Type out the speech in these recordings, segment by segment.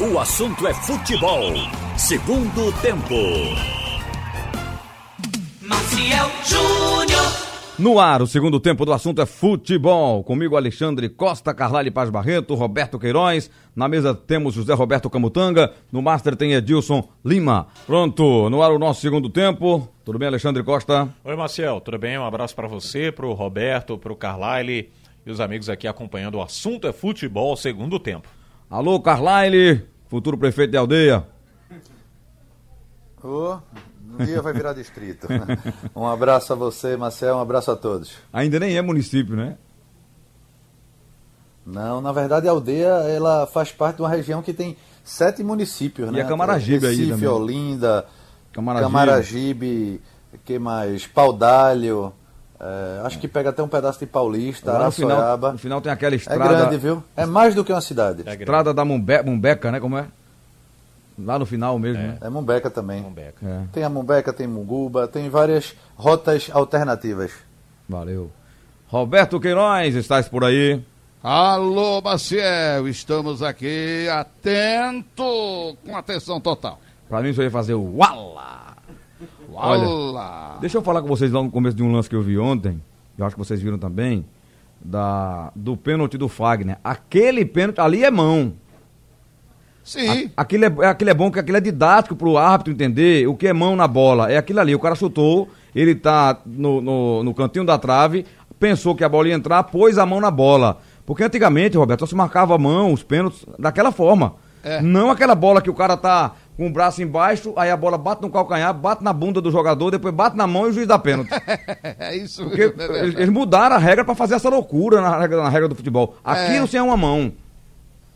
O assunto é futebol. Segundo tempo. Maciel Júnior. No ar, o segundo tempo do assunto é futebol. Comigo, Alexandre Costa, Carlyle Paz Barreto, Roberto Queiroz. Na mesa temos José Roberto Camutanga. No Master tem Edilson Lima. Pronto, no ar o nosso segundo tempo. Tudo bem, Alexandre Costa? Oi, Marcel, tudo bem? Um abraço para você, pro Roberto, pro Carlyle e os amigos aqui acompanhando o assunto é futebol, segundo tempo. Alô, Carlyle, futuro prefeito de aldeia. Ô, um dia vai virar distrito. Um abraço a você, Marcel, um abraço a todos. Ainda nem é município, né? Não, na verdade a aldeia ela faz parte de uma região que tem sete municípios, E né? a Camaragibe aí Recife, também. Olinda, Camaragibe. Camaragibe, que mais? Paudalho, é, acho que pega até um pedaço de Paulista, Lá no final, no final tem aquela É estrada. grande, viu? É mais do que uma cidade. É. Estrada da Mumbe, Mumbeca, né? Como é? Lá no final mesmo, né? É Mumbeca também. Mombeca. É, Tem a Mumbeca, tem Munguba, tem várias rotas alternativas. valeu. Roberto Queiroz, estás por aí? Alô, Maciel, estamos aqui atento, com atenção total. Pra mim, isso ia fazer o Wala! Olá! Deixa eu falar com vocês lá no começo de um lance que eu vi ontem, eu acho que vocês viram também, da, do pênalti do Fagner. Aquele pênalti ali é mão. Sim, A- Aquilo é, aquilo é bom, que aquilo é didático pro árbitro entender o que é mão na bola. É aquilo ali, o cara chutou, ele tá no, no, no cantinho da trave, pensou que a bola ia entrar, pôs a mão na bola. Porque antigamente, Roberto, só se marcava a mão, os pênaltis, daquela forma. É. Não aquela bola que o cara tá com o braço embaixo, aí a bola bate no calcanhar, bate na bunda do jogador, depois bate na mão e o juiz dá pênalti. é isso Porque mesmo, é eles, eles mudaram a regra pra fazer essa loucura na regra, na regra do futebol. Aquilo É. sem uma mão.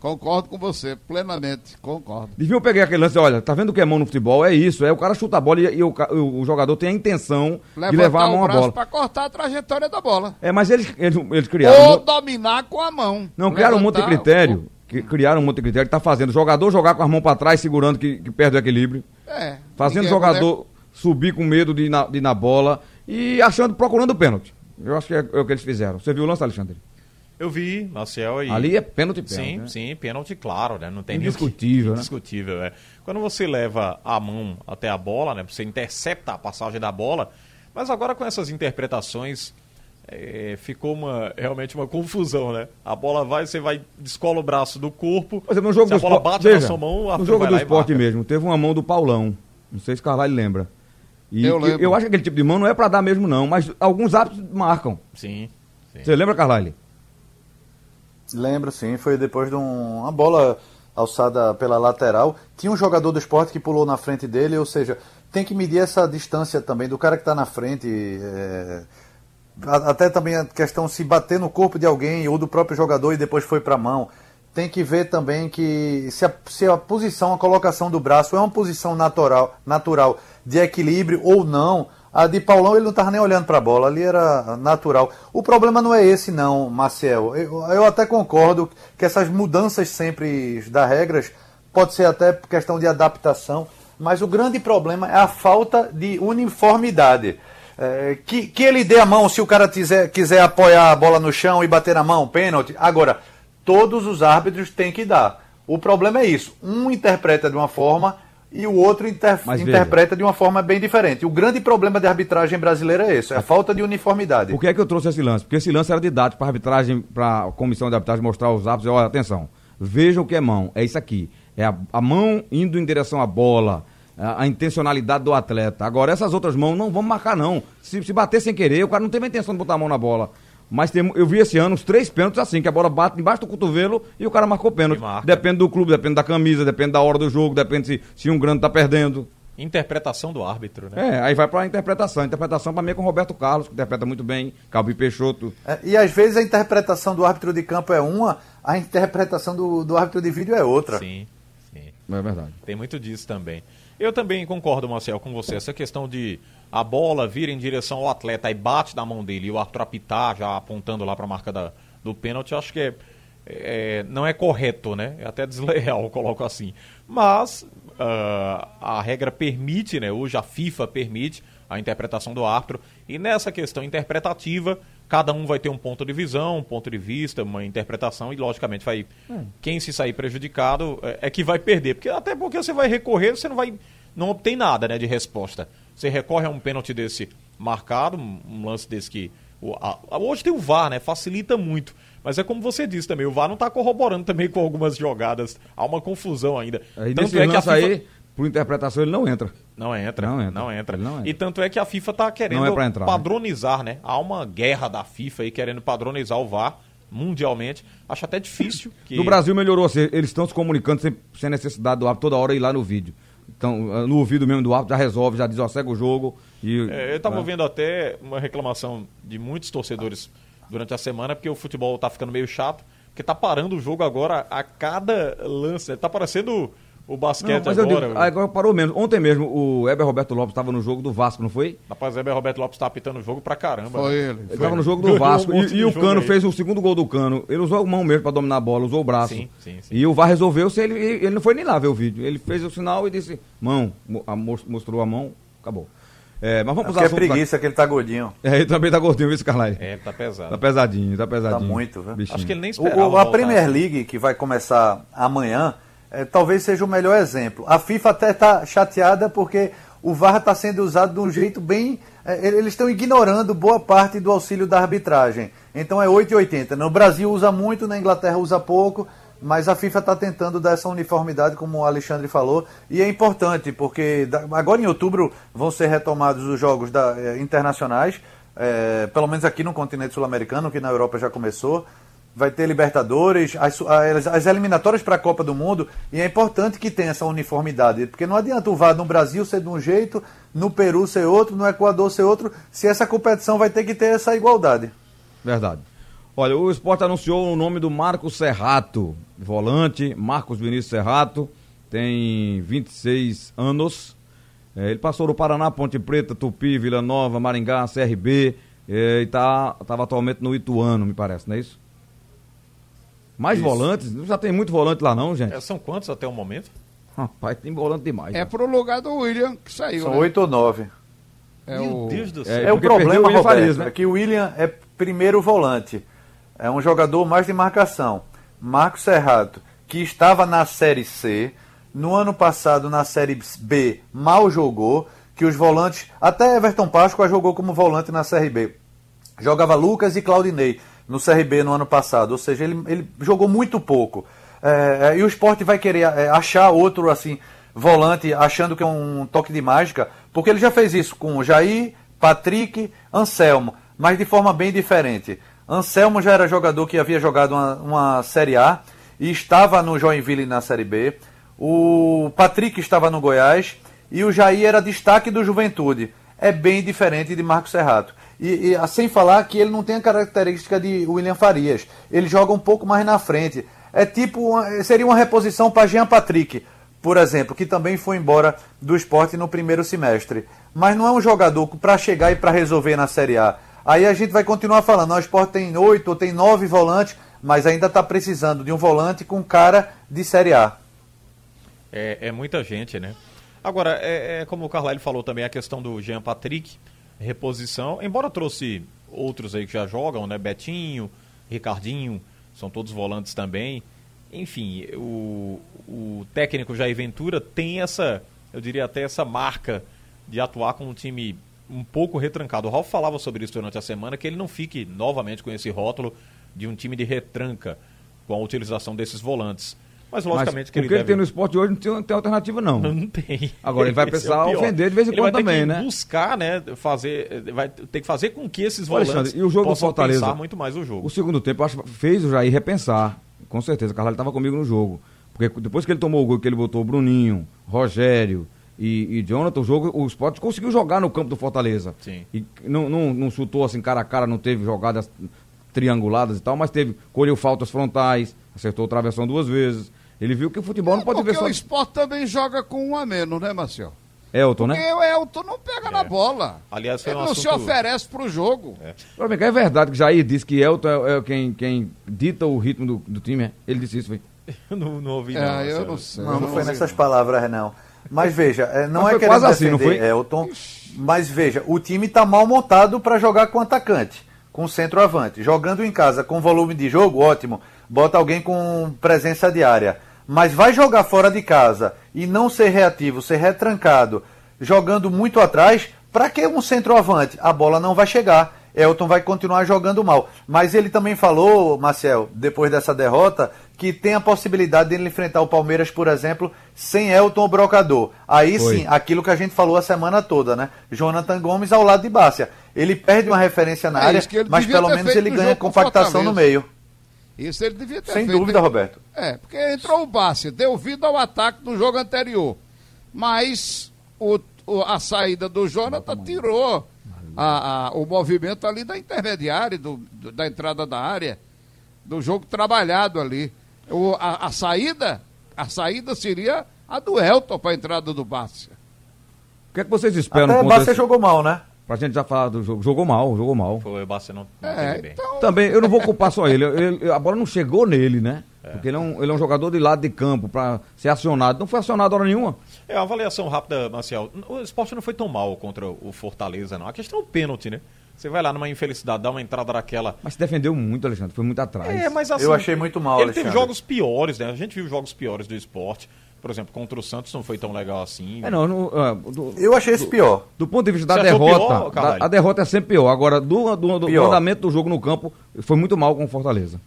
Concordo com você, plenamente, concordo. Deviam pegar aquele lance, olha, tá vendo o que é mão no futebol? É isso, é o cara chuta a bola e, e o, o- o jogador tem a intenção de levar a mão o à bola. para cortar a trajetória da bola. É, mas eles, eles, eles criaram. Ou dominar com a mão. não, criaram um monte de Levantar- critério. Que, criaram um monte de critério que tá fazendo o jogador jogar com as mãos pra trás, segurando que, que perde o equilíbrio. É. Fazendo é jogador subir com medo de ir, na, de ir na bola e achando, procurando o pênalti. Eu acho que é, é o que eles fizeram. Você viu o lance, Alexandre? Eu vi, Marcel, e... Ali é pênalti, pênalti. Sim, né? sim, pênalti, claro, né? Não tem nem o que- Indiscutível, né? Indiscutível, é. Quando você leva a mão até a bola, né? Você intercepta a passagem da bola, mas agora com essas interpretações é, ficou uma, realmente uma confusão, né? A bola vai, você vai, descola o braço do corpo, Por exemplo, no jogo se a do bola esporte. bate veja, na sua mão, o no jogo vai do esporte mesmo, teve uma mão do Paulão. Não sei se Carvalho lembra. E Eu que- lembro. eu acho que aquele tipo de mão não é pra dar mesmo, não, mas alguns árbitros marcam. Sim, sim. Você lembra, Carvalho? Lembro, sim. Foi depois de um- uma bola alçada pela lateral. Tinha um jogador do esporte que pulou na frente dele, ou seja, tem que medir essa distância também do cara que está na frente. é, a- Até também a questão se bater no corpo de alguém ou do próprio jogador e depois foi para a mão. Tem que ver também que se a, se a posição, a colocação do braço é uma posição natural, natural de equilíbrio ou não. A de Paulão ele não estava nem olhando para a bola, ali era natural. O problema não é esse não, Marcel. Eu, eu até concordo que essas mudanças sempre das regras pode ser até questão de adaptação, mas o grande problema é a falta de uniformidade. É, que, que ele dê a mão se o cara quiser, quiser apoiar a bola no chão e bater na mão, pênalti. Agora, todos os árbitros têm que dar. O problema é isso. Um interpreta de uma forma e o outro inter- Mas veja. interpreta de uma forma bem diferente. O grande problema da arbitragem brasileira é esse, é a falta de uniformidade. Por que é que eu trouxe esse lance? Porque esse lance era didático para arbitragem, para a comissão de arbitragem mostrar aos árbitros, olha, atenção, vejam o que é mão, é isso aqui. É a, a mão indo em direção à bola, a, a intencionalidade do atleta. Agora, essas outras mãos não vamos marcar, não. Se, se bater sem querer, o cara não teve a intenção de botar a mão na bola. Mas tem- eu vi esse ano os três pênaltis assim, que a bola bate embaixo do cotovelo e o cara marcou pênalti. Marca. Depende do clube, depende da camisa, depende da hora do jogo, depende se, se um grande tá perdendo. Interpretação do árbitro, né? É, aí vai pra interpretação. Interpretação pra mim é com o Roberto Carlos, que interpreta muito bem, Calbi Peixoto. É, E às vezes a interpretação do árbitro de campo é uma, a interpretação do, do árbitro de vídeo é outra. Sim, sim. É verdade. Tem muito disso também. Eu também concordo, Marcel, com você. Essa questão de a bola vir em direção ao atleta e bate na mão dele e o árbitro apitar, já apontando lá para a marca da, do pênalti, acho que é, é, não é correto, né? É até desleal, coloco assim. Mas ah, a regra permite, né? Hoje a FIFA permite a interpretação do árbitro. E nessa questão interpretativa, cada um vai ter um ponto de visão, um ponto de vista, uma interpretação, e logicamente vai. Quem se sair prejudicado é, é que vai perder. Porque, até porque você vai recorrer, você não vai. Não obtém nada né, de resposta. Você recorre a um pênalti desse marcado, um, lance desse que. hoje tem o VAR, né? Facilita muito. Mas é como você disse também, o VAR não está corroborando também com algumas jogadas. Há uma confusão ainda. Aí Tanto é que a FIFA- aí, por interpretação, ele não entra. não entra, Não não entra. entra. Ele não entra. E tanto é que a FIFA está querendo Não é entrar, né? padronizar, né? Há uma guerra da FIFA aí querendo padronizar o VAR mundialmente. Acho até difícil que No Brasil melhorou, assim, eles estão se comunicando sem, sem necessidade do árbitro toda hora ir lá no vídeo. Então, ah, no ouvido mesmo do árbitro, já resolve, já segue o jogo. E, É, eu estava né? vendo até uma reclamação de muitos torcedores durante a semana, porque o futebol tá ficando meio chato, porque tá parando o jogo agora a cada lance. né? Tá parecendo o Não, basquete eu agora. digo, agora parou mesmo. Ontem mesmo, o Heber Roberto Lopes estava no jogo do Vasco, não foi? Rapaz, o Heber Roberto Lopes tá apitando o jogo pra caramba. Foi né? ele. Ele estava no jogo do Vasco um e, e o Cano aí. fez o segundo gol do Cano. Ele usou a mão mesmo para dominar a bola, usou o braço. Sim, sim, sim. E o VAR resolveu, se ele, ele não foi nem lá ver o vídeo. Ele fez o sinal e disse, mão, mostrou a mão, acabou. É, mas vamos é os assuntos. preguiça que ele tá gordinho. É, ele também tá gordinho, viu, esse Carlyle? É, ele tá pesado. Tá pesadinho, tá pesadinho. Tá muito, viu? Bichinho. Acho que ele nem esperava. o- a voltar Premier assim. League, que vai começar amanhã, é, talvez seja o melhor exemplo. A FIFA até está chateada porque o VAR está sendo usado de um jeito bem. é, eles estão ignorando boa parte do auxílio da arbitragem. Então é 8,80. No Brasil usa muito, na Inglaterra usa pouco. Mas a FIFA está tentando dar essa uniformidade, como o Alexandre falou, e é importante, porque agora em outubro vão ser retomados os jogos da- eh, internacionais, eh, pelo menos aqui no continente sul-americano, que na Europa já começou. Vai ter Libertadores, as, as- as eliminatórias para a Copa do Mundo, e é importante que tenha essa uniformidade, porque não adianta o VAR no Brasil ser de um jeito, no Peru ser outro, no Equador ser outro, se essa competição vai ter que ter essa igualdade. Verdade. Olha, o esporte anunciou o nome do Marcos Serrato, volante, Marcos Vinícius Serrato, tem 26 anos. É, ele passou no Paraná, Ponte Preta, Tupi, Vila Nova, Maringá, CRB, é, e tá, tava atualmente no Ituano, me parece, não é isso? Mais Isso. volantes? Já tem muito volante lá não, gente? É, são quantos até o momento? Rapaz, tem volante demais. É né? pro lugar do William que saiu. São né? oito ou nove. É Meu o... Deus do céu. É, É, o problema, o William Roberto, Farias, né? é que o William é primeiro volante. É um jogador mais de marcação. Marcos Serrato, que estava na Série C, no ano passado na Série B mal jogou, que os volantes, até Everton Páscoa jogou como volante na Série B. Jogava Lucas e Claudinei no CRB no ano passado, ou seja, ele, ele jogou muito pouco. É, é, e o esporte vai querer é, achar outro assim volante, achando que é um toque de mágica, porque ele já fez isso com Jair, Patrick, Anselmo, mas de forma bem diferente. Anselmo já era jogador que havia jogado uma, uma Série A e estava no Joinville na Série B. O Patrick estava no Goiás e o Jair era destaque do Juventude. É bem diferente de Marcos Serrato. E, e, sem falar que ele não tem a característica de William Farias. Ele joga um pouco mais na frente. É tipo, seria uma reposição para Jean Patrick, por exemplo, que também foi embora do esporte no primeiro semestre. Mas não é um jogador para chegar e para resolver na Série A. Aí a gente vai continuar falando, "Não, o esporte tem oito ou tem nove volantes, mas ainda está precisando de um volante com cara de Série A. É, é muita gente, né? Agora, é, é como o Carlyle falou também, a questão do Jean Patrick, reposição, embora trouxe outros aí que já jogam, né? Betinho, Ricardinho, são todos volantes também. Enfim, o, o técnico Jair Ventura tem essa, eu diria até essa marca de atuar com um time um pouco retrancado. O Ralf falava sobre isso durante a semana, que ele não fique novamente com esse rótulo de um time de retranca com a utilização desses volantes. Mas logicamente Mas que o ele que ele deve... tem no esporte hoje não tem, não tem alternativa, não. Não tem. Agora, ele vai é precisar o pior. ofender de vez em Ele quando também, né? buscar, né? Fazer. Vai ter que fazer com que esses Alexandre, volantes e o jogo do possam Fortaleza? pensar muito mais o jogo. O segundo tempo, acho, fez o Jair repensar. Com certeza, o Carvalho estava comigo no jogo. Porque depois que ele tomou o gol, que ele botou o Bruninho, Rogério e, e Jonathan, o jogo, o Sport conseguiu jogar no campo do Fortaleza. Sim. E não, não, não chutou assim cara a cara, não teve jogadas trianguladas e tal, mas teve, colheu faltas frontais, acertou o travessão duas vezes. Ele viu que o futebol não É pode porque ver só o esporte também joga com um a menos, né, Marcel? Elton, Porque né? o Elton não pega na bola. Aliás, foi Ele um não se assunto- oferece pro jogo. Mim, É verdade que Jair disse que Elton é, é quem, quem dita o ritmo do, do time. é? Ele disse isso, foi. não, não ouvi, É, não. eu não sei. Não, não foi sei, nessas palavras, não. Mas veja, é, não Mas é foi querendo assim, não defender foi? Elton, mas veja, o time está mal montado para jogar com atacante. com centroavante. Jogando em casa com volume de jogo, ótimo. Bota alguém com presença diária. Mas vai jogar fora de casa e não ser reativo, ser retrancado, jogando muito atrás, para que um centroavante? A bola não vai chegar. Elton vai continuar jogando mal. Mas ele também falou, Marcel, depois dessa derrota, que tem a possibilidade de ele enfrentar o Palmeiras, por exemplo, sem Elton ou Brocador. Aí Foi. sim, aquilo que a gente falou a semana toda, né? Jonathan Gomes ao lado de Bárcia. Ele perde uma referência na É área, mas pelo menos ele ganha compactação no meio. Isso ele devia ter Sem feito. dúvida, Roberto. É, porque entrou o Bárcia, deu vida ao ataque do jogo anterior. Mas o, o- a saída do Jonathan tirou a- a- o movimento ali da intermediária, do, do- da entrada da área, do jogo trabalhado ali. O- a, a saída, a saída seria a do Elton para a entrada do Bárcia. O que é que vocês esperam Até contra Bárcia esse... jogou mal, né? Pra gente já falar do jogo. Jogou mal, jogou mal. Foi o Barcelona não É, teve bem. então, Também, eu não vou culpar só ele. Ele- A bola não chegou nele, né? Porque ele é, um, ele é um jogador de lado de campo pra ser acionado. Não foi acionado hora nenhuma. É, uma avaliação rápida, Marcial. O esporte não foi tão mal contra o Fortaleza, não. A questão é o pênalti, né? Você vai lá numa infelicidade, dá uma entrada daquela. Mas se defendeu muito, Alexandre. Foi muito atrás. É, mas assim. Eu achei muito mal, Ele teve Alexandre. jogos piores, né? A gente viu jogos piores do esporte. Por exemplo, contra o Santos não foi tão legal assim. É, não, não, ah, do, Eu achei esse pior. do ponto de vista da derrota, pior, da- a derrota é sempre pior. Agora, do, do, do Pior. andamento do jogo no campo, foi muito mal com o Fortaleza.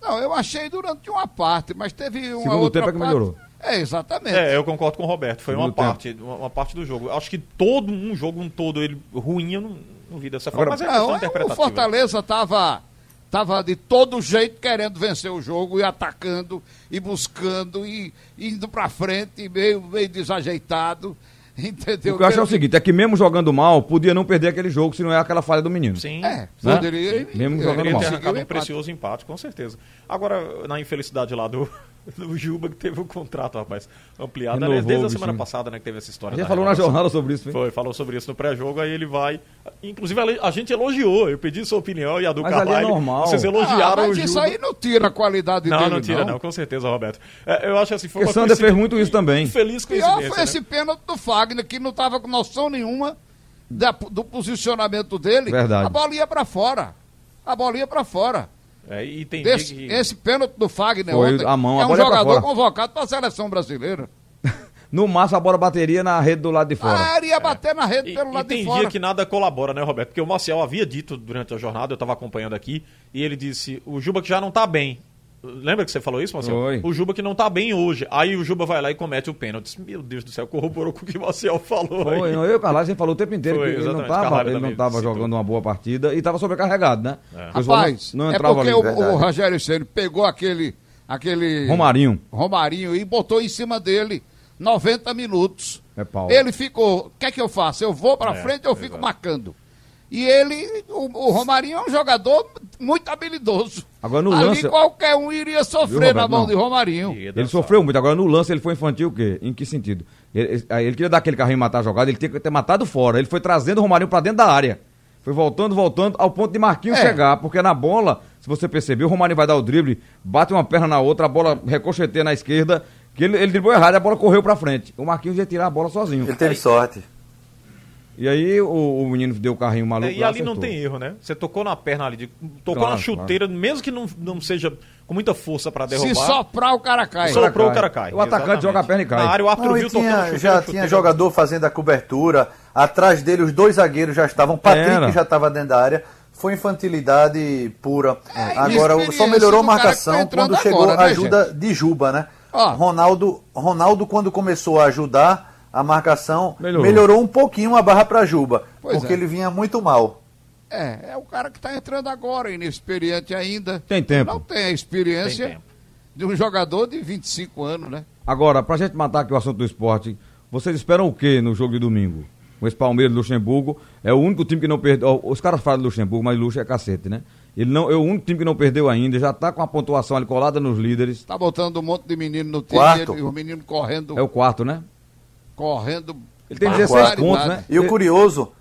não, eu achei durante uma parte, mas teve uma Segundo outra tempo é que parte- melhorou. É, exatamente. É, eu concordo com o Roberto. Foi uma tempo. parte, uma, uma parte do jogo. Acho que todo um jogo um todo ele ruim, eu não, não vi dessa Agora- forma. Mas é Não, questão é, o interpretativa. Fortaleza estava tava de todo jeito querendo vencer o jogo e atacando e buscando e indo pra frente, meio, meio desajeitado. Entendeu? O que eu acho é o seguinte, é que mesmo jogando mal, podia não perder aquele jogo se não é aquela falha do menino. Sim. É, Né? poderia. Mesmo é, jogando Poderia mal. ter conseguiu arrancado um empate. precioso empate, com certeza. Agora, na infelicidade lá do, do Juba, que teve o contrato, rapaz, ampliado. Renovou Aliás, desde o a semana passada, né, que teve essa história. Da falou na jornada sobre isso, foi? Foi, falou sobre isso no pré-jogo, aí ele vai. Inclusive, a gente elogiou, eu pedi sua opinião e a do Mas ali é Carvalho. normal. Vocês Ah, elogiaram o mas Juba. isso aí não tira a qualidade Não, dele. não tira, não. com certeza, Roberto. É, eu acho assim, foi Porque uma Sander fez muito isso também. Feliz Pior coincidência. foi né? esse pênalti do Fagner, que não estava com noção nenhuma da- do posicionamento dele. Verdade. A bola ia pra fora. A bola ia pra fora. É, e tem Esse, dia que- esse pênalti do Fagner Foi ontem a mão, a é um pra jogador convocado para a seleção brasileira. No máximo a bola bateria na rede do lado de fora. Ah, ele ia bater na rede E, pelo e lado tem de fora. dia que nada colabora, né, Roberto? Porque o Marcial havia dito durante a jornada, eu estava acompanhando aqui, e ele disse: o Juba que já não tá bem. Lembra que você falou isso, Marcel? Foi. O Juba que não tá bem hoje. Aí o Juba vai lá e comete o pênalti. Meu Deus do céu, corroborou com o que o Marcel falou. Foi, aí. não, eu e o Carlos, a gente falou o tempo inteiro Foi, que ele não Carvalho ele não tava jogando uma boa partida e estava sobrecarregado, né? É. Rapaz, não, não é entrava porque ali. o, verdade. o Rogério Ceni pegou aquele, aquele Romarinho. Romarinho e botou em cima dele 90 minutos. É pau. Ele ficou, o que é que eu faço? Eu vou pra É, frente ou eu fico exato. marcando? E ele, o, o Romarinho é um jogador muito habilidoso. Agora, no Ali lance- qualquer um iria Viu, sofrer Roberto? na mão Não. de Romarinho. Ele sofreu muito. Agora no lance ele foi infantil o quê? Em que sentido? Ele, ele- queria dar aquele carrinho e matar a jogada, ele tinha que ter matado fora. Ele foi trazendo o Romarinho pra dentro da área. Foi voltando, voltando, ao ponto de Marquinhos É. chegar. Porque na bola, se você perceber, o Romarinho vai dar o drible, bate uma perna na outra, a bola recocheteia na esquerda, que ele, ele driblou errado e a bola correu pra frente. O Marquinhos ia tirar a bola sozinho. Ele teve sorte. E aí o, o menino deu o carrinho maluco É, e lá, ali não acertou. tem erro, né? Você tocou na perna ali, de- tocou Claro, na chuteira, mesmo que não, não seja com muita força pra derrubar. Se soprar, o cara cai. Só- soprou, o cai. cara cai. O atacante Exatamente. joga a perna e cai. Na área o árbitro Não, viu tocando tinha, chuteira, já chuteira. tinha jogador fazendo a cobertura. Atrás dele, os dois zagueiros já estavam. Patrick Era. já estava dentro da área. Foi infantilidade pura. É, agora, só melhorou a tá marcação entrando quando chegou agora, a né, ajuda de Juba, né? Ó. Ronaldo, Ronaldo, quando começou a ajudar a marcação, Melhorou. melhorou, um pouquinho a barra para Juba. Pois porque é. ele vinha muito mal. É, é o cara que está entrando agora, inexperiente ainda. Tem tempo. Não tem a experiência Tem de um jogador de 25 anos, né? Agora, pra gente matar aqui o assunto do esporte, vocês esperam o quê no jogo de domingo? Com esse Palmeiras e Luxemburgo, é o único time que não perdeu. Os caras falam de Luxemburgo, mas Luxo é cacete, né? Ele não, é o único time que não perdeu ainda, já tá com a pontuação ali colada nos líderes. Tá botando um monte de menino no time Quarto. e o menino correndo, É o quarto, né? Correndo. Ele tem Quarto. 16 pontos, né? E o curioso,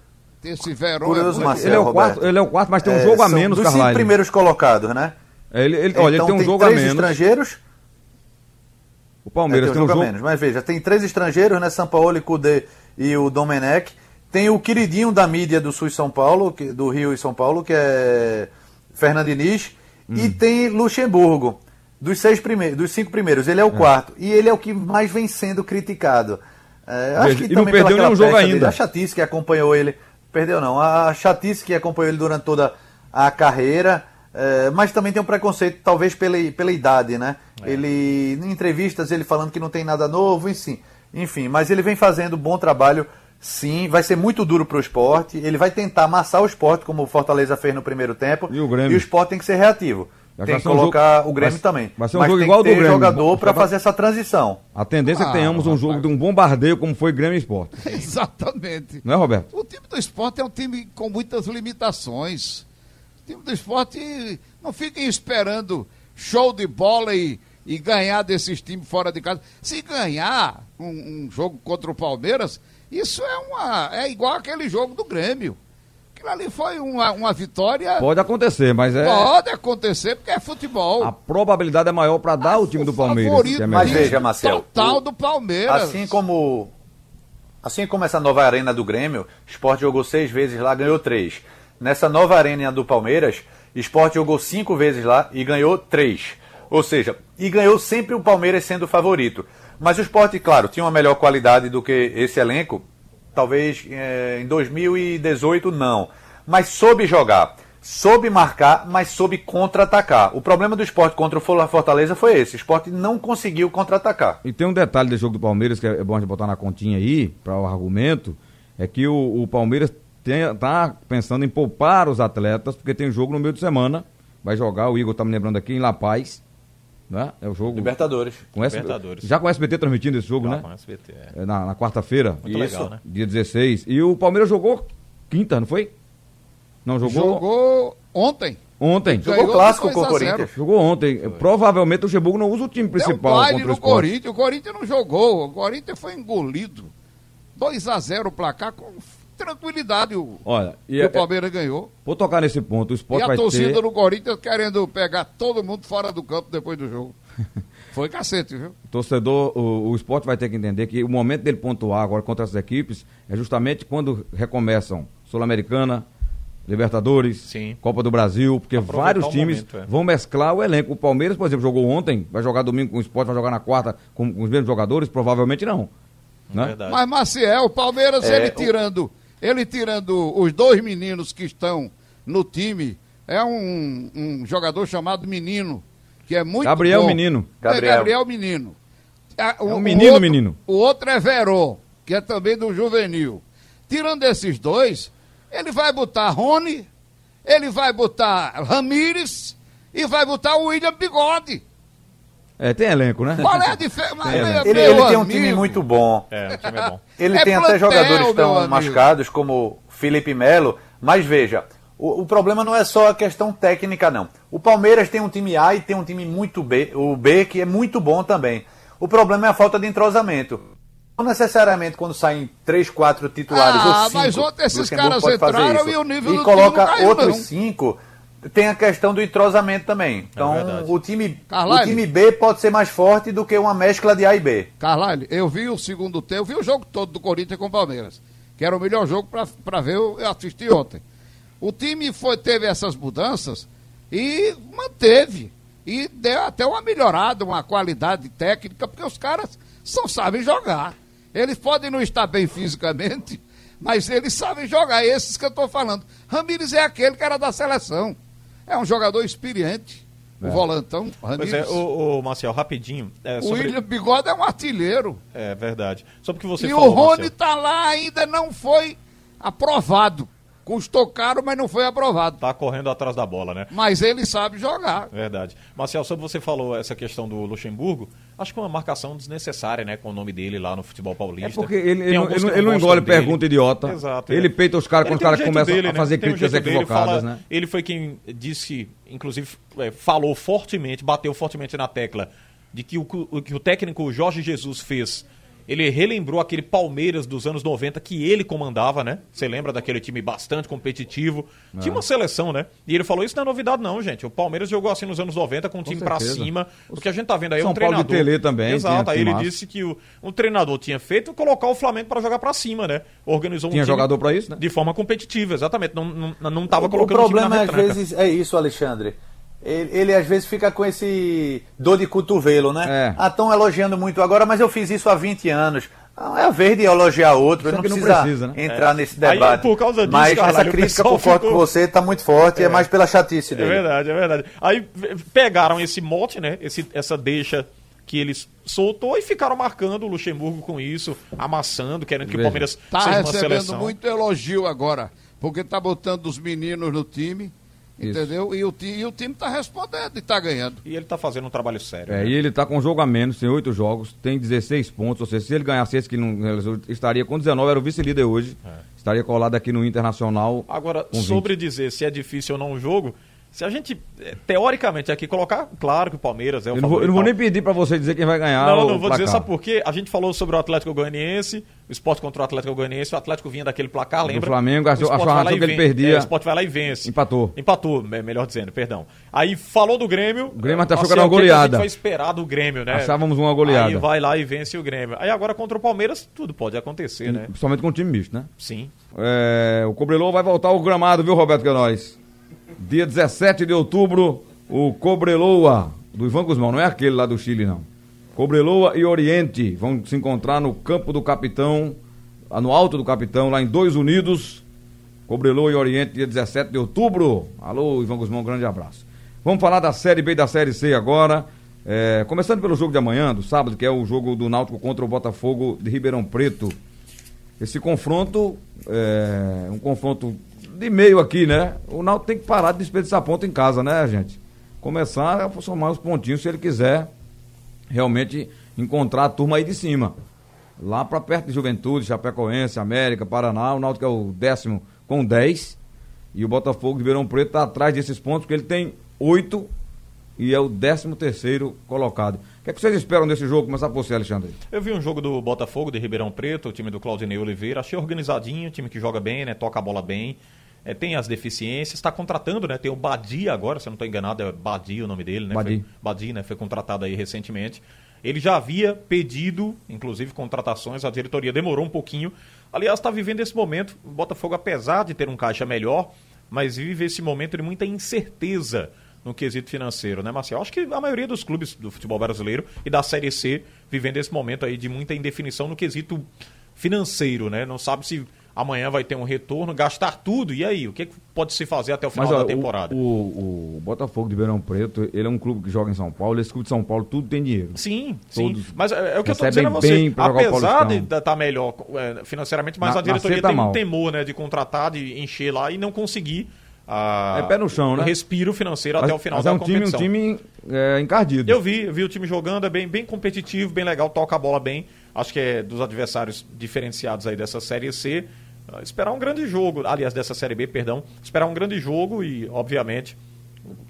Esse verão Curioso, é Marcelo. Ele é o Roberto. quarto, ele é o quarto, mas tem um é, jogo a são menos, dos cinco Carlyle. primeiros colocados, né? É, Ele, ele- olha, então ele tem um tem jogo a três menos. estrangeiros. O Palmeiras É, tem um jogo jogo. a menos. Mas veja, tem três estrangeiros, né? Sampaoli, Cudê e o Domenech. Tem o queridinho da mídia do Sul e São Paulo, que- do Rio e São Paulo, que é Fernando Diniz, e tem Luxemburgo. Dos, seis primeiros, dos cinco primeiros, ele é o quarto. E ele é o que mais vem sendo criticado. É, acho que e não também perdeu nenhum jogo ainda. dele, a chatice que acompanhou ele. Perdeu não. A chatice que acompanhou ele durante toda a carreira. é, mas também tem um preconceito, talvez pela, pela idade, né? Ele, em entrevistas, ele falando que não tem nada novo, enfim. Enfim, mas ele vem fazendo bom trabalho, sim. Vai ser muito duro pro esporte. Ele vai tentar amassar o esporte, como o Fortaleza fez no primeiro tempo. E o Grêmio? E o esporte tem que ser reativo. Já tem vai que ser um colocar jogo- o Grêmio vai- também. vai ser um mas jogo tem igual ao que do ter Grêmio. jogador para fazer essa transição. A tendência é que Ah, tenhamos um jogo de um bombardeio como foi Grêmio Esporte. Exatamente. Não é, Roberto? O time do esporte é um time com muitas limitações. O time do esporte não fiquem esperando show de bola e, e ganhar desses times fora de casa. Se ganhar um, um jogo contra o Palmeiras, isso é, uma, é igual aquele jogo do Grêmio. Aquilo ali foi uma, uma vitória. Pode acontecer, mas é. Pode acontecer, porque é futebol. A probabilidade é maior para dar o time do Palmeiras. É Mas veja, Marcelo, Total o- do Palmeiras. Assim como assim como essa nova arena do Grêmio, o Sport jogou seis vezes lá, ganhou três. Nessa nova arena do Palmeiras, o Sport jogou cinco vezes lá e ganhou três. Ou seja, e ganhou sempre o Palmeiras sendo o favorito. Mas o Sport, claro, tinha uma melhor qualidade do que esse elenco. Talvez eh, em 2018 não. Mas soube jogar. Soube marcar, mas soube contra-atacar. O problema do esporte contra o Fortaleza foi esse. O esporte não conseguiu contra-atacar. E tem um detalhe desse jogo do Palmeiras que é bom a gente botar na continha aí, para o argumento, é que o, o Palmeiras tem, tá pensando em poupar os atletas, porque tem jogo no meio de semana, vai jogar, o Igor tá me lembrando aqui, em La Paz, né? É o jogo... Libertadores. Com S- Libertadores. Já com o SBT transmitindo esse jogo, Já né? com SBT, é. É, Na, na quarta-feira. Muito legal, né? Dia 16. E o Palmeiras jogou quinta, não foi? Não, jogou, Jogou ontem. ontem. Jogou Ganhou clássico com o 2 a 0. Corinthians. Jogou ontem. Provavelmente o Luxemburgo não usa o time Deu principal baile contra o esporte. Corinthians. O Corinthians não jogou. O Corinthians foi engolido. 2 a 0 o placar com tranquilidade. O, Olha, e e é- o Palmeiras ganhou. vou tocar nesse ponto. O E esporte a vai torcida ter... do Corinthians querendo pegar todo mundo fora do campo depois do jogo. Foi cacete, viu? torcedor, o, o esporte vai ter que entender que o momento dele pontuar agora contra essas equipes é justamente quando recomeçam Sul-Americana, Libertadores, Sim. Copa do Brasil, porque Aproveitar vários times momento, é. vão mesclar o elenco. O Palmeiras, por exemplo, jogou ontem, vai jogar domingo com o esporte, vai jogar na quarta com, com os mesmos jogadores? Provavelmente não. Né? Mas Maciel, o Palmeiras, É, ele o- tirando, ele tirando os dois meninos que estão no time, é um, um jogador chamado Menino, que é muito Gabriel bom. Menino. É Gabriel. Gabriel Menino. É, o- um o menino, outro- menino. O outro é Veró, que é também do juvenil. Tirando esses dois, ele vai botar Rony, ele vai botar Ramires e vai botar o William Bigode. É, tem elenco, né? Qual é a diferença? Ele, ele tem um time muito bom. É, o time é bom. Ele É tem até plantel, jogadores que meu estão amigo. machucados, como Felipe Melo, mas veja, o, o problema não é só a questão técnica, não. O Palmeiras tem um time A e tem um time muito B, o B, que é muito bom também. O problema é a falta de entrosamento. Não necessariamente quando saem três, quatro titulares Ah, ou cinco. mas ontem esses caras pode fazer entraram isso. e o nível e do coloca time não caiu, outros não. cinco. Tem a questão do entrosamento também. Então, verdade. o, time, o Carlalho. time B pode ser mais forte do que uma mescla de A e B. Carlalho, eu vi o segundo tempo, eu vi o jogo todo do Corinthians com o Palmeiras, que era o melhor jogo para ver, eu eu assisti ontem. O time foi, teve essas mudanças e manteve. E deu até uma melhorada, uma qualidade técnica, porque os caras só sabem jogar. Eles podem não estar bem fisicamente, mas eles sabem jogar. Esses que eu estou falando. Ramires é aquele que era da seleção. É um jogador experiente. O volantão, Ramires. Pois é, o, o Marcel, rapidinho. É, O sobre... William Bigode é um artilheiro. é verdade. Sobre o que você e falou, o Rony Marcel. tá lá, ainda não foi aprovado. Custou caro, mas não foi aprovado. Tá correndo atrás da bola, né? Mas ele sabe jogar. Verdade. Marcel, sobre você falou essa questão do Luxemburgo, acho que é uma marcação desnecessária, né? Com o nome dele lá no futebol paulista. É porque ele, ele, ele, ele não engole dele. pergunta idiota. Exato. Ele é. peita os caras quando os um caras começam dele, a né? fazer um críticas dele, equivocadas, fala- né? Ele foi quem disse, inclusive, é, falou fortemente, bateu fortemente na tecla de que o, o que o técnico Jorge Jesus fez ele relembrou aquele Palmeiras dos anos 90 que ele comandava, né? Você lembra daquele time bastante competitivo? É. Tinha uma seleção, né? E ele falou: Isso não é novidade, não, gente. O Palmeiras jogou assim nos anos 90 com um time pra certeza. cima. O que a gente tá vendo aí é São um Paulo treinador. Tele também, Exato. Aí ele timaço. disse que o, o treinador tinha feito colocar o Flamengo pra jogar pra cima, né? Organizou um Tinha time jogador pra isso, né? De forma competitiva, exatamente. Não, não, não tava O- colocando o o time na problema às retranca. vezes é isso, Alexandre. Ele, ele, às vezes fica com esse dor de cotovelo, né? É. Ah, estão elogiando muito agora, mas eu fiz isso há 20 anos. Ah, é a vez de elogiar outro, ele não aqui não precisa, precisa, né? entrar nesse Aí, debate. por causa disso, mas Carlalho, essa crítica pessoal concordo ficou- com você, está muito forte, é. mais pela chatice É dele. verdade, é verdade. Aí pegaram esse mote, né? Esse, essa deixa que eles soltou e ficaram marcando o Luxemburgo com isso, amassando, querendo que Veja. o Palmeiras Tá seja uma recebendo seleção. muito elogio agora, porque tá botando os meninos no time. Entendeu? E o, e o time tá respondendo e tá ganhando. E ele tá fazendo um trabalho sério. É, né? e ele tá com um jogo a menos, tem oito jogos, tem 16 pontos, ou seja, se ele ganhasse esse que não realizou, estaria com 19, era o vice-líder hoje. É. Estaria colado aqui no Internacional. Agora, com 20. sobre dizer se é difícil ou não o jogo, se a gente, eh, teoricamente, aqui colocar, claro que o Palmeiras é o Eu não, vou, eu não vou nem pedir pra você dizer quem vai ganhar. Não, o não vou dizer, placar. sabe por quê? A gente falou sobre o Atlético Goianiense, o esporte contra o Atlético Goianiense, o Atlético vinha daquele placar, lembra? Flamengo, O razão e que ele perdia. É, o Sport vai lá e vence. Empatou. Empatou, me- melhor dizendo, perdão. Aí falou do Grêmio. O Grêmio até achou assim, que era uma o que que A goleada. gente vai esperar do Grêmio, né? Achávamos uma goleada. Aí vai lá e vence o Grêmio. Aí agora contra o Palmeiras, tudo pode acontecer, né? Principalmente com o time misto, né? Sim. É, o Cobreloa vai voltar ao gramado, viu, Roberto Queiroz? Dia 17 de outubro, o Cobreloa, do Ivan Guzmão, não é aquele lá do Chile, não. Cobreloa e Oriente vão se encontrar no campo do Capitão, lá no Alto do Capitão, lá em Dois Unidos. Cobreloa e Oriente, dia 17 de outubro. Alô, Ivan Guzmão, um grande abraço. Vamos falar da Série B e da Série C agora. É, começando pelo jogo de amanhã, do sábado, que é o jogo do Náutico contra o Botafogo de Ribeirão Preto. Esse confronto é um confronto de meio aqui, né? O Náutico tem que parar de desperdiçar ponto em casa, né, gente? Começar a somar os pontinhos se ele quiser realmente encontrar a turma aí de cima. Lá para perto de Juventude, Chapecoense, América, Paraná, o Náutico é o décimo com 10 e o Botafogo de Ribeirão Preto está atrás desses pontos porque ele tem 8 e é o décimo terceiro colocado. O que, é que vocês esperam desse jogo? Começar por você, Alexandre. Eu vi um jogo do Botafogo, de Ribeirão Preto, o time do Claudinei Oliveira. Achei organizadinho, time que joga bem, né? Toca a bola bem. É, tem as deficiências, está contratando, né? Tem o Badia agora, se eu não estou enganado, é Badia o nome dele, né? Badi. Foi, Badi, né? Foi contratado aí recentemente. Ele já havia pedido, inclusive, contratações, a diretoria demorou um pouquinho. Aliás, está vivendo esse momento. O Botafogo, apesar de ter um caixa melhor, mas vive esse momento de muita incerteza no quesito financeiro, né, Marcelo? Acho que a maioria dos clubes do futebol brasileiro e da Série C vivendo esse momento aí de muita indefinição no quesito financeiro, né? Não sabe se amanhã vai ter um retorno, gastar tudo. E aí, o que, que pode se fazer até o final Mas, da temporada? O, o, o Botafogo de Ribeirão Preto, ele é um clube que joga em São Paulo, esse clube de São Paulo tudo tem dinheiro. Sim, sim. Todos Mas é, é o que eu estou dizendo a você. Apesar de estar melhor é, financeiramente, mas Na- a diretoria tá tem um mal. temor né, de contratar, de encher lá e não conseguir. ah, É pé no chão, né? o respiro financeiro Mas, até o final mas da é um time, um competição. time é, encardido. Eu vi, vi o time jogando, é bem, bem competitivo, bem legal, toca a bola bem. Acho que é dos adversários diferenciados aí dessa Série C. Ah, esperar um grande jogo, aliás, dessa Série B, perdão. Esperar um grande jogo e, obviamente,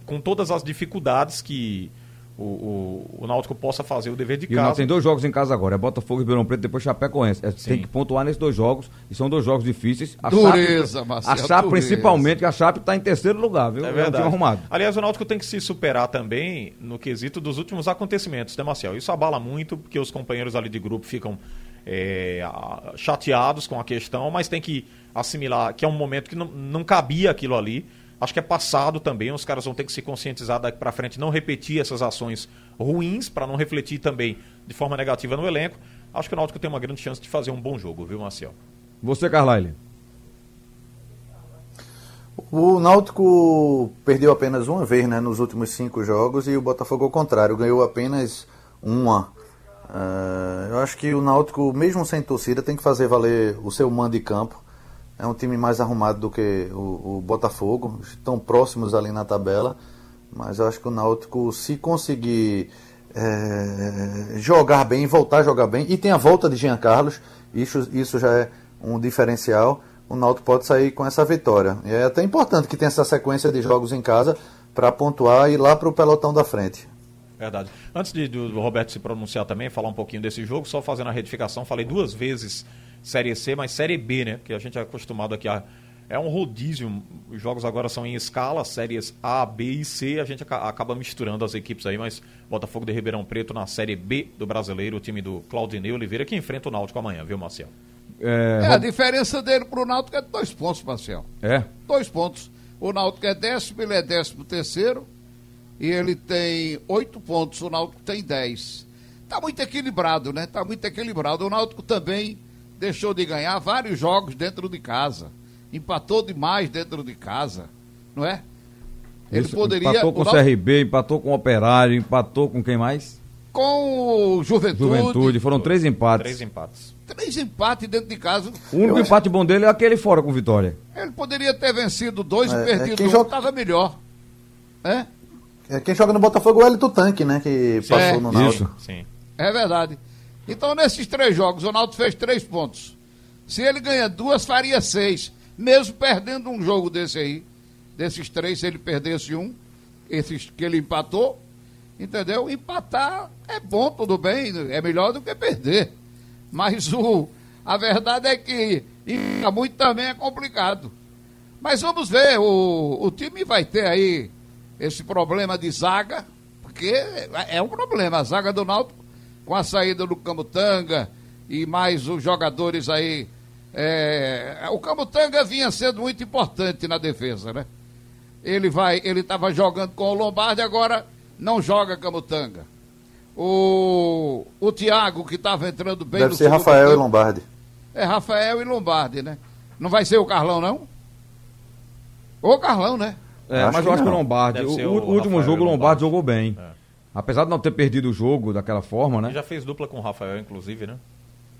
com todas as dificuldades que o, o, o Náutico possa fazer o dever de E o Náutico casa. tem dois jogos em casa agora, é Botafogo e Ribeirão Preto, depois Chapecoense. É, tem que pontuar nesses dois jogos, e são dois jogos difíceis. A Dureza, Chape, Marcelo, A Chape, dureza. principalmente, que a Chape está em terceiro lugar, viu? É um verdade. time arrumado. Aliás, o Náutico tem que se superar também no quesito dos últimos acontecimentos, né, Marcel? Isso abala muito, porque os companheiros ali de grupo ficam é, chateados com a questão, mas tem que assimilar que é um momento que não, não cabia aquilo ali. Acho que é passado também, os caras vão ter que se conscientizar daqui para frente, não repetir essas ações ruins, para não refletir também de forma negativa no elenco. Acho que o Náutico tem uma grande chance de fazer um bom jogo, viu, Marcel? Você, Carlyle. O Náutico perdeu apenas uma vez né, nos últimos cinco jogos e o Botafogo, ao contrário, ganhou apenas uma. Ah, eu acho que o Náutico, mesmo sem torcida, tem que fazer valer o seu mando de campo. É um time mais arrumado do que o, o Botafogo, estão próximos ali na tabela, mas eu acho que o Náutico, se conseguir eh, jogar bem, voltar a jogar bem, e tem a volta de Jean Carlos, isso, isso já é um diferencial o Náutico pode sair com essa vitória. E é até importante que tenha essa sequência de jogos em casa para pontuar e ir lá para o pelotão da frente. Verdade. Antes de, do Roberto se pronunciar também, falar um pouquinho desse jogo, só fazendo a retificação, falei duas vezes Série C, mas Série B, né? Porque a gente é acostumado aqui a. É um rodízio, os jogos agora são em escala, séries A, B e C, a gente acaba misturando as equipes aí, mas Botafogo de Ribeirão Preto na Série B do Brasileiro, o time do Claudinei Oliveira, que enfrenta o Náutico amanhã, viu, Marcel? É, é a diferença dele pro Náutico é dois pontos, Marcel. É? Dois pontos. O Náutico é décimo, ele é décimo terceiro, e ele tem oito pontos, o Náutico tem dez. Tá muito equilibrado, né? Tá muito equilibrado. O Náutico também deixou de ganhar vários jogos dentro de casa. Empatou demais dentro de casa, não é? Ele Isso, poderia. Empatou com o CRB, empatou com o Operário, empatou com quem mais? Com o Juventude. Juventude, foram três empates. Três empates. Três empates dentro de casa. O único Eu empate bom dele é aquele fora com Vitória. Ele poderia ter vencido dois é, e perdido é um, joga... estava melhor. É? É? Quem joga no Botafogo é o Elito Tanque, né? Que passou é, no Náutico. Sim. É verdade. Então, nesses três jogos, o Ronaldo fez três pontos. Se ele ganha duas, faria seis. Mesmo perdendo um jogo desse aí. Desses três, se ele perdesse um, esses que ele empatou, entendeu? Empatar é bom, tudo bem, é melhor do que perder. Mas o, a verdade é que empatar muito também é complicado. Mas vamos ver, o, o time vai ter aí esse problema de zaga, porque é um problema. A zaga do Náutico com a saída do Camutanga e mais os jogadores aí. É, o Camutanga vinha sendo muito importante na defesa, né? Ele vai, ele estava jogando com o Lombardi, agora não joga Camutanga. O, o Thiago, que estava entrando bem Deve ser Rafael tempo. e Lombardi. É, Rafael e Lombardi, né? Não vai ser o Carlão, não? Ou Carlão, né? É, mas eu acho que o Lombardi. O, o, o, último jogo o Lombardi jogou bem. É. Apesar de não ter perdido o jogo daquela forma, né? Ele já fez dupla com o Rafael, inclusive, né?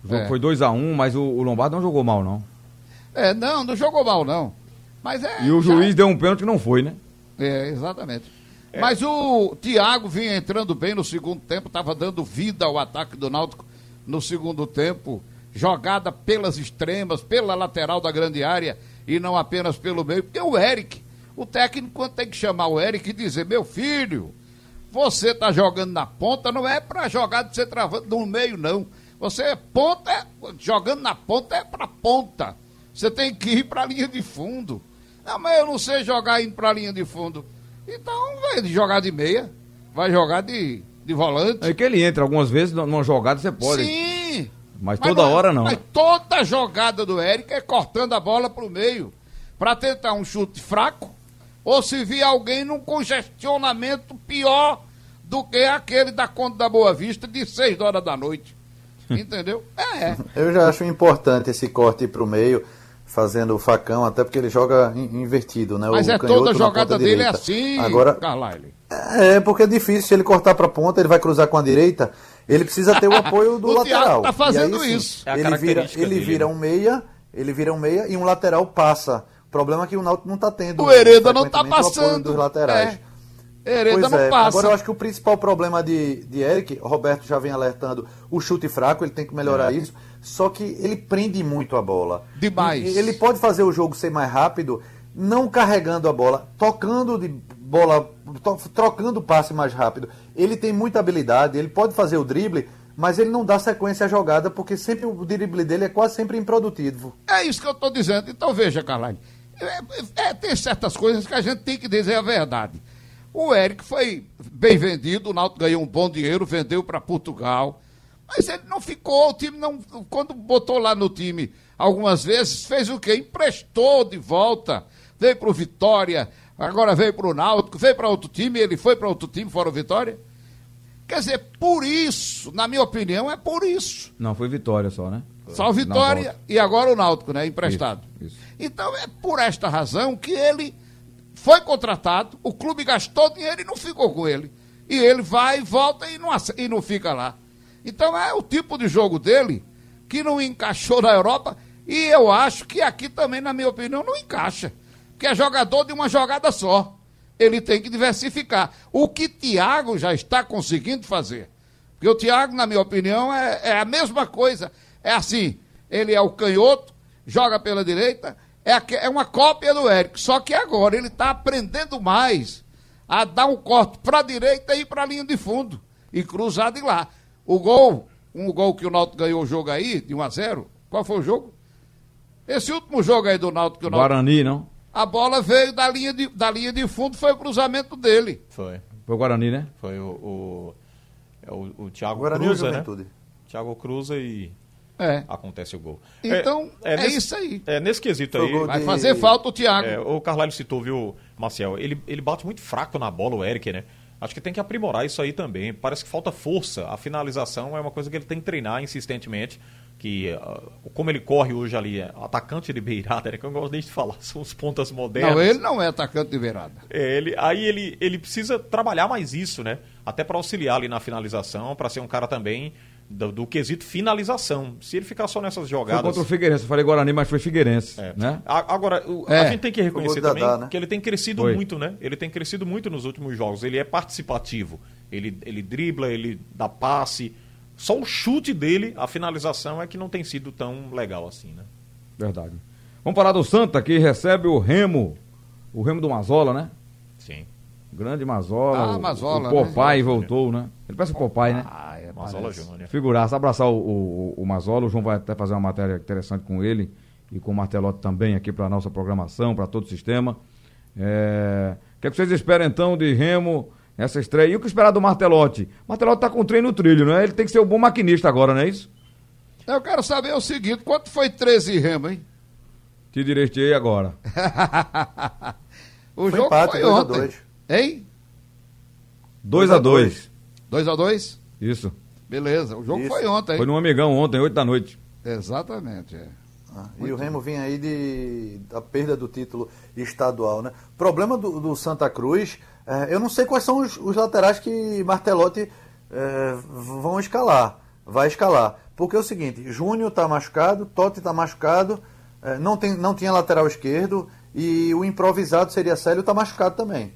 O jogo é. foi 2x1, um, mas o, o, Lombardo não jogou mal, não. É, não, não jogou mal, não. Mas é. E o já... juiz deu um pênalti que não foi, né? É, exatamente. É. Mas o Thiago vinha entrando bem no segundo tempo, estava dando vida ao ataque do Náutico no segundo tempo. Jogada pelas extremas, pela lateral da grande área e não apenas pelo meio. Porque o Eric, o técnico tem que chamar o Eric e dizer: meu filho você está jogando na ponta, não é para jogar de ser travando no meio, não. Você é ponta, é, jogando na ponta é para ponta. Você tem que ir para a linha de fundo. Não, mas eu não sei jogar indo para a linha de fundo. Então, vai jogar de meia, vai jogar de, de volante. É que ele entra algumas vezes numa jogada, você pode. Sim. Mas, mas toda não, hora não. Mas toda jogada do Eric é cortando a bola para o meio. Para tentar um chute fraco ou se vir alguém num congestionamento pior do que aquele da Conta da Boa Vista de 6 horas da noite. Entendeu? É, é. Eu já acho importante esse corte para o meio, fazendo o facão, até porque ele joga invertido, né? Mas o é toda a jogada dele é assim, Agora, Carlyle. É, porque é difícil, se ele cortar para a ponta, ele vai cruzar com a direita, ele precisa ter o apoio do o lateral. Tá fazendo aí, isso. É ele vira, ele vira um meia, ele vira um meia e um lateral passa problema é que o Náutico não está tendo. O Hereda não está passando. Dos laterais. É. Hereda não é. passa. Agora eu acho que o principal problema de, de Eric, o Roberto já vem alertando, o chute fraco, ele tem que melhorar é. isso. Só que ele prende muito a bola. Demais. ele pode fazer o jogo ser mais rápido, não carregando a bola, tocando de bola, to, trocando o passe mais rápido. Ele tem muita habilidade, ele pode fazer o drible, mas ele não dá sequência à jogada, porque sempre o drible dele é quase sempre improdutivo. É isso que eu estou dizendo. Então veja, Carlyle. É, é, tem certas coisas que a gente tem que dizer a verdade. O Eric foi bem vendido, o Náutico ganhou um bom dinheiro, vendeu para Portugal. Mas ele não ficou, o time não. Quando botou lá no time algumas vezes, fez o quê? Emprestou de volta, veio para o Vitória, agora veio para o Náutico, veio para outro time, ele foi para outro time, fora o Vitória. Quer dizer, por isso, na minha opinião, é por isso. Não, foi Vitória só, né? Só Vitória e agora o Náutico, né? Emprestado. Isso, isso. Então é por esta razão que ele foi contratado, o clube gastou dinheiro e não ficou com ele. E ele vai, volta e não, e não fica lá. Então é o tipo de jogo dele que não encaixou na Europa e eu acho que aqui também, na minha opinião, não encaixa. Porque é jogador de uma jogada só. Ele tem que diversificar. O que Thiago já está conseguindo fazer. Porque o Thiago, na minha opinião, é, é a mesma coisa. É assim, ele é o canhoto, joga pela direita, é, é uma cópia do Eric, só que agora ele está aprendendo mais a dar um corte para a direita e ir para a linha de fundo. E cruzar de lá. O gol, um gol que o Náutico ganhou o jogo aí, de 1 a 0 Qual foi o jogo? Esse último jogo aí do Náutico que o Náutico. Guarani, não? A bola veio da linha de, da linha de fundo, foi o cruzamento dele. Foi. Foi o Guarani, né? Foi o. o, é o, o Thiago Guarani Cruza, né? Juventude? Thiago Cruza e É. acontece o gol. Então, é, nesse- isso aí. É, nesse quesito aí. Vai de- fazer falta o Thiago. É, o Carvalho citou, viu, Marcel? Ele, ele bate muito fraco na bola, o Eric, né? Acho que tem que aprimorar isso aí também. Parece que falta força. A finalização é uma coisa que ele tem que treinar insistentemente. Que, ah, como ele corre hoje ali, é atacante de beirada, né? Que eu não gosto nem de falar, são os pontas modernas. Não, ele não é atacante de beirada. É, ele, aí ele, ele precisa trabalhar mais isso, né? Até para auxiliar ali na finalização, para ser um cara também do, do quesito finalização. Se ele ficar só nessas Foi jogadas. contra o Figueirense. Eu falei Guarani, mas foi Figueirense. É. Né? A- Agora, o- É. a gente tem que reconhecer Foi também Dadá, né? que ele tem crescido Foi. muito, né? Ele tem crescido muito nos últimos jogos. Ele é participativo. Ele, ele dribla, ele dá passe. Só o chute dele, a finalização, é que não tem sido tão legal assim, né? Verdade. Vamos falar do Santa, que recebe o Remo. O Remo do Mazola, né? Grande Mazola. Ah, o- Mazola, O Popeye né? voltou, né? Ele parece o Popeye, né? Ah, é, Mazola. Júnior. Figuraça, abraçar o, o, o Mazola. O João vai até fazer uma matéria interessante com ele e com o Martelotti também aqui para nossa programação, para todo o sistema. É... O que, é que vocês esperam então de Remo nessa estreia? E o que esperar do Martelotti? O Martelotti tá com o trem no trilho, não é? Ele tem que ser o bom maquinista agora, não é isso? Eu quero saber o seguinte: quanto foi 13 remo, hein? Te direitei agora. O Foi jogo empate, foi dois a ontem. dois. Hein? 2 a 2 2x2? Isso. Beleza, o jogo Isso. foi ontem. Foi no Amigão ontem, 8 da noite. Exatamente, é. Ah, e o Remo vinha aí de, da perda do título estadual, né? O problema do, do Santa Cruz, é, eu não sei quais são os, os laterais que Martelotti é, vão escalar, vai escalar. Porque é o seguinte, Júnior está machucado, Totti está machucado, é, não, tem, não tinha lateral esquerdo e o improvisado seria Célio está machucado também.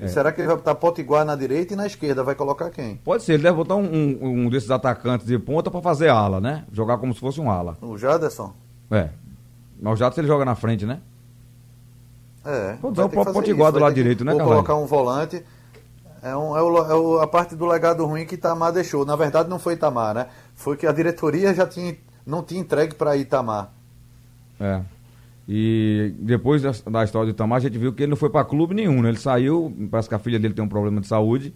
É. Será que ele vai botar Potiguar na direita e na esquerda? Vai colocar quem? Pode ser, ele deve botar um, um- um desses atacantes de ponta pra fazer ala, né? Jogar como se fosse um ala. O Jaderson? É. Mas o Jato ele joga na frente, né? É. Pode usar o próprio Potiguar do lado ter que- direito, né, Ou Carvalho? colocar um volante. É, um- é o- é o- a parte do legado ruim que Itamar deixou. Na verdade, não foi Itamar, né? Foi que a diretoria já tinha, não tinha entregue para Itamar. É. E depois da, da história do Itamar, a gente viu que ele não foi pra clube nenhum, né? Ele saiu, parece que a filha dele tem um problema de saúde.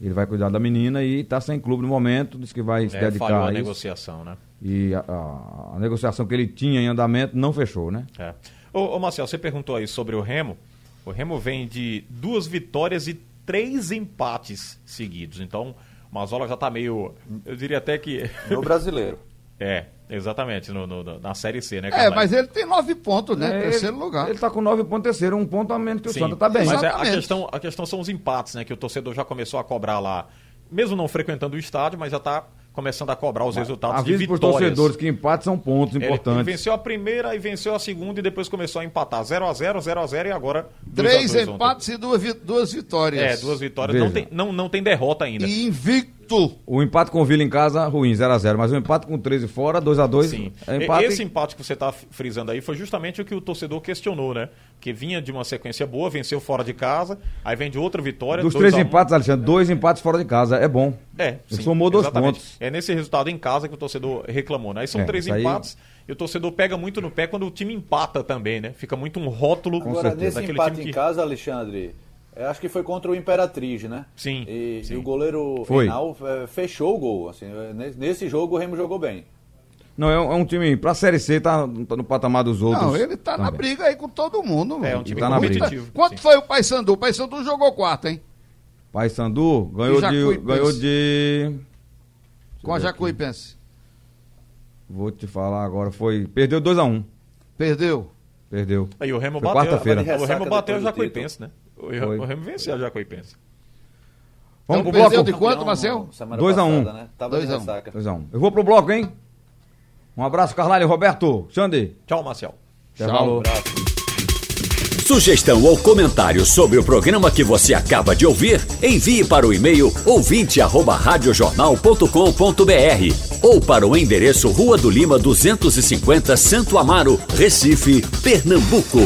Ele vai cuidar da menina e tá sem clube no momento, disse que vai se É, dedicar falhou a a isso. negociação, né? E a, a- a negociação que ele tinha em andamento não fechou, né? É. Ô, ô Marcel, você perguntou aí sobre o Remo. O Remo vem de duas vitórias e três empates seguidos. Então, o Mazola já tá meio. Eu diria até que. No brasileiro. é, exatamente, no, no- na Série C, né, É, mas ele tem nove pontos, né? É, Terceiro ele, lugar. Ele tá com nove pontos terceiro, um ponto a menos que o Sim, Santa tá bem. Mas é, a, questão, a questão são os empates, né? Que o torcedor já começou a cobrar lá. Mesmo não frequentando o estádio, mas já tá começando a cobrar os resultados de Avise pros vitórias. torcedores que empates são pontos Ele- Ele, importantes. venceu a primeira e venceu a segunda e depois começou a empatar. 0x0, 0x0 e agora 2 Três a 2 ontem. empates e duas, duas vitórias. É, duas vitórias. Veja. Não tem, não, não tem derrota ainda. E invicto. O empate com o Vila em casa, ruim, 0x0. Mas o empate com o 13 fora, 2x2. Sim. É E- empate. Esse empate que você está frisando aí foi justamente o que o torcedor questionou, né? Que vinha de uma sequência boa, venceu fora de casa, aí vem de outra vitória. Dos 2 três a 1. empates, Alexandre, dois empates fora de casa. É bom. É, sim, somou dois exatamente. pontos. É nesse resultado em casa que o torcedor reclamou, né? Aí são É, três isso aí- empates e o torcedor pega muito no pé quando o time empata também, né? Fica muito um rótulo Agora, nesse empate time em que... casa, Alexandre, acho que foi contra o Imperatriz, né? Sim, E, sim. e o goleiro Foi. Reinal eh, fechou o gol. Assim, eh, nesse- jogo o Remo jogou bem. Não, é um, é um time, pra Série C, tá, tá no patamar dos outros. Não, ele tá na briga aí com todo mundo. É, um time Tá na briga. competitivo. Quanto sim. foi o Paysandu? O Paysandu jogou quarto, hein? Paysandu ganhou de. Ganhou de. Com a Jacuipense. Vou te falar agora, foi. Perdeu 2x1. Perdeu. Perdeu. Aí o Remo Foi bateu. quarta-feira. O Remo bateu o Jacuipense, né? O, o Remo venceu o Jacuipense. Vamos Então pro bloco? de quanto, Marcel? semana Dois a um. passada, Né? Tava Dois de a um. 2x1. Eu vou pro bloco, hein? Um abraço, Carlalho e Roberto. Xande. Tchau, Marcel. Tchau. Sugestão ou comentário sobre o programa que você acaba de ouvir, envie para o e-mail ouvinte@radiojornal.com.br ou para o endereço Rua do Lima 250, Santo Amaro, Recife, Pernambuco.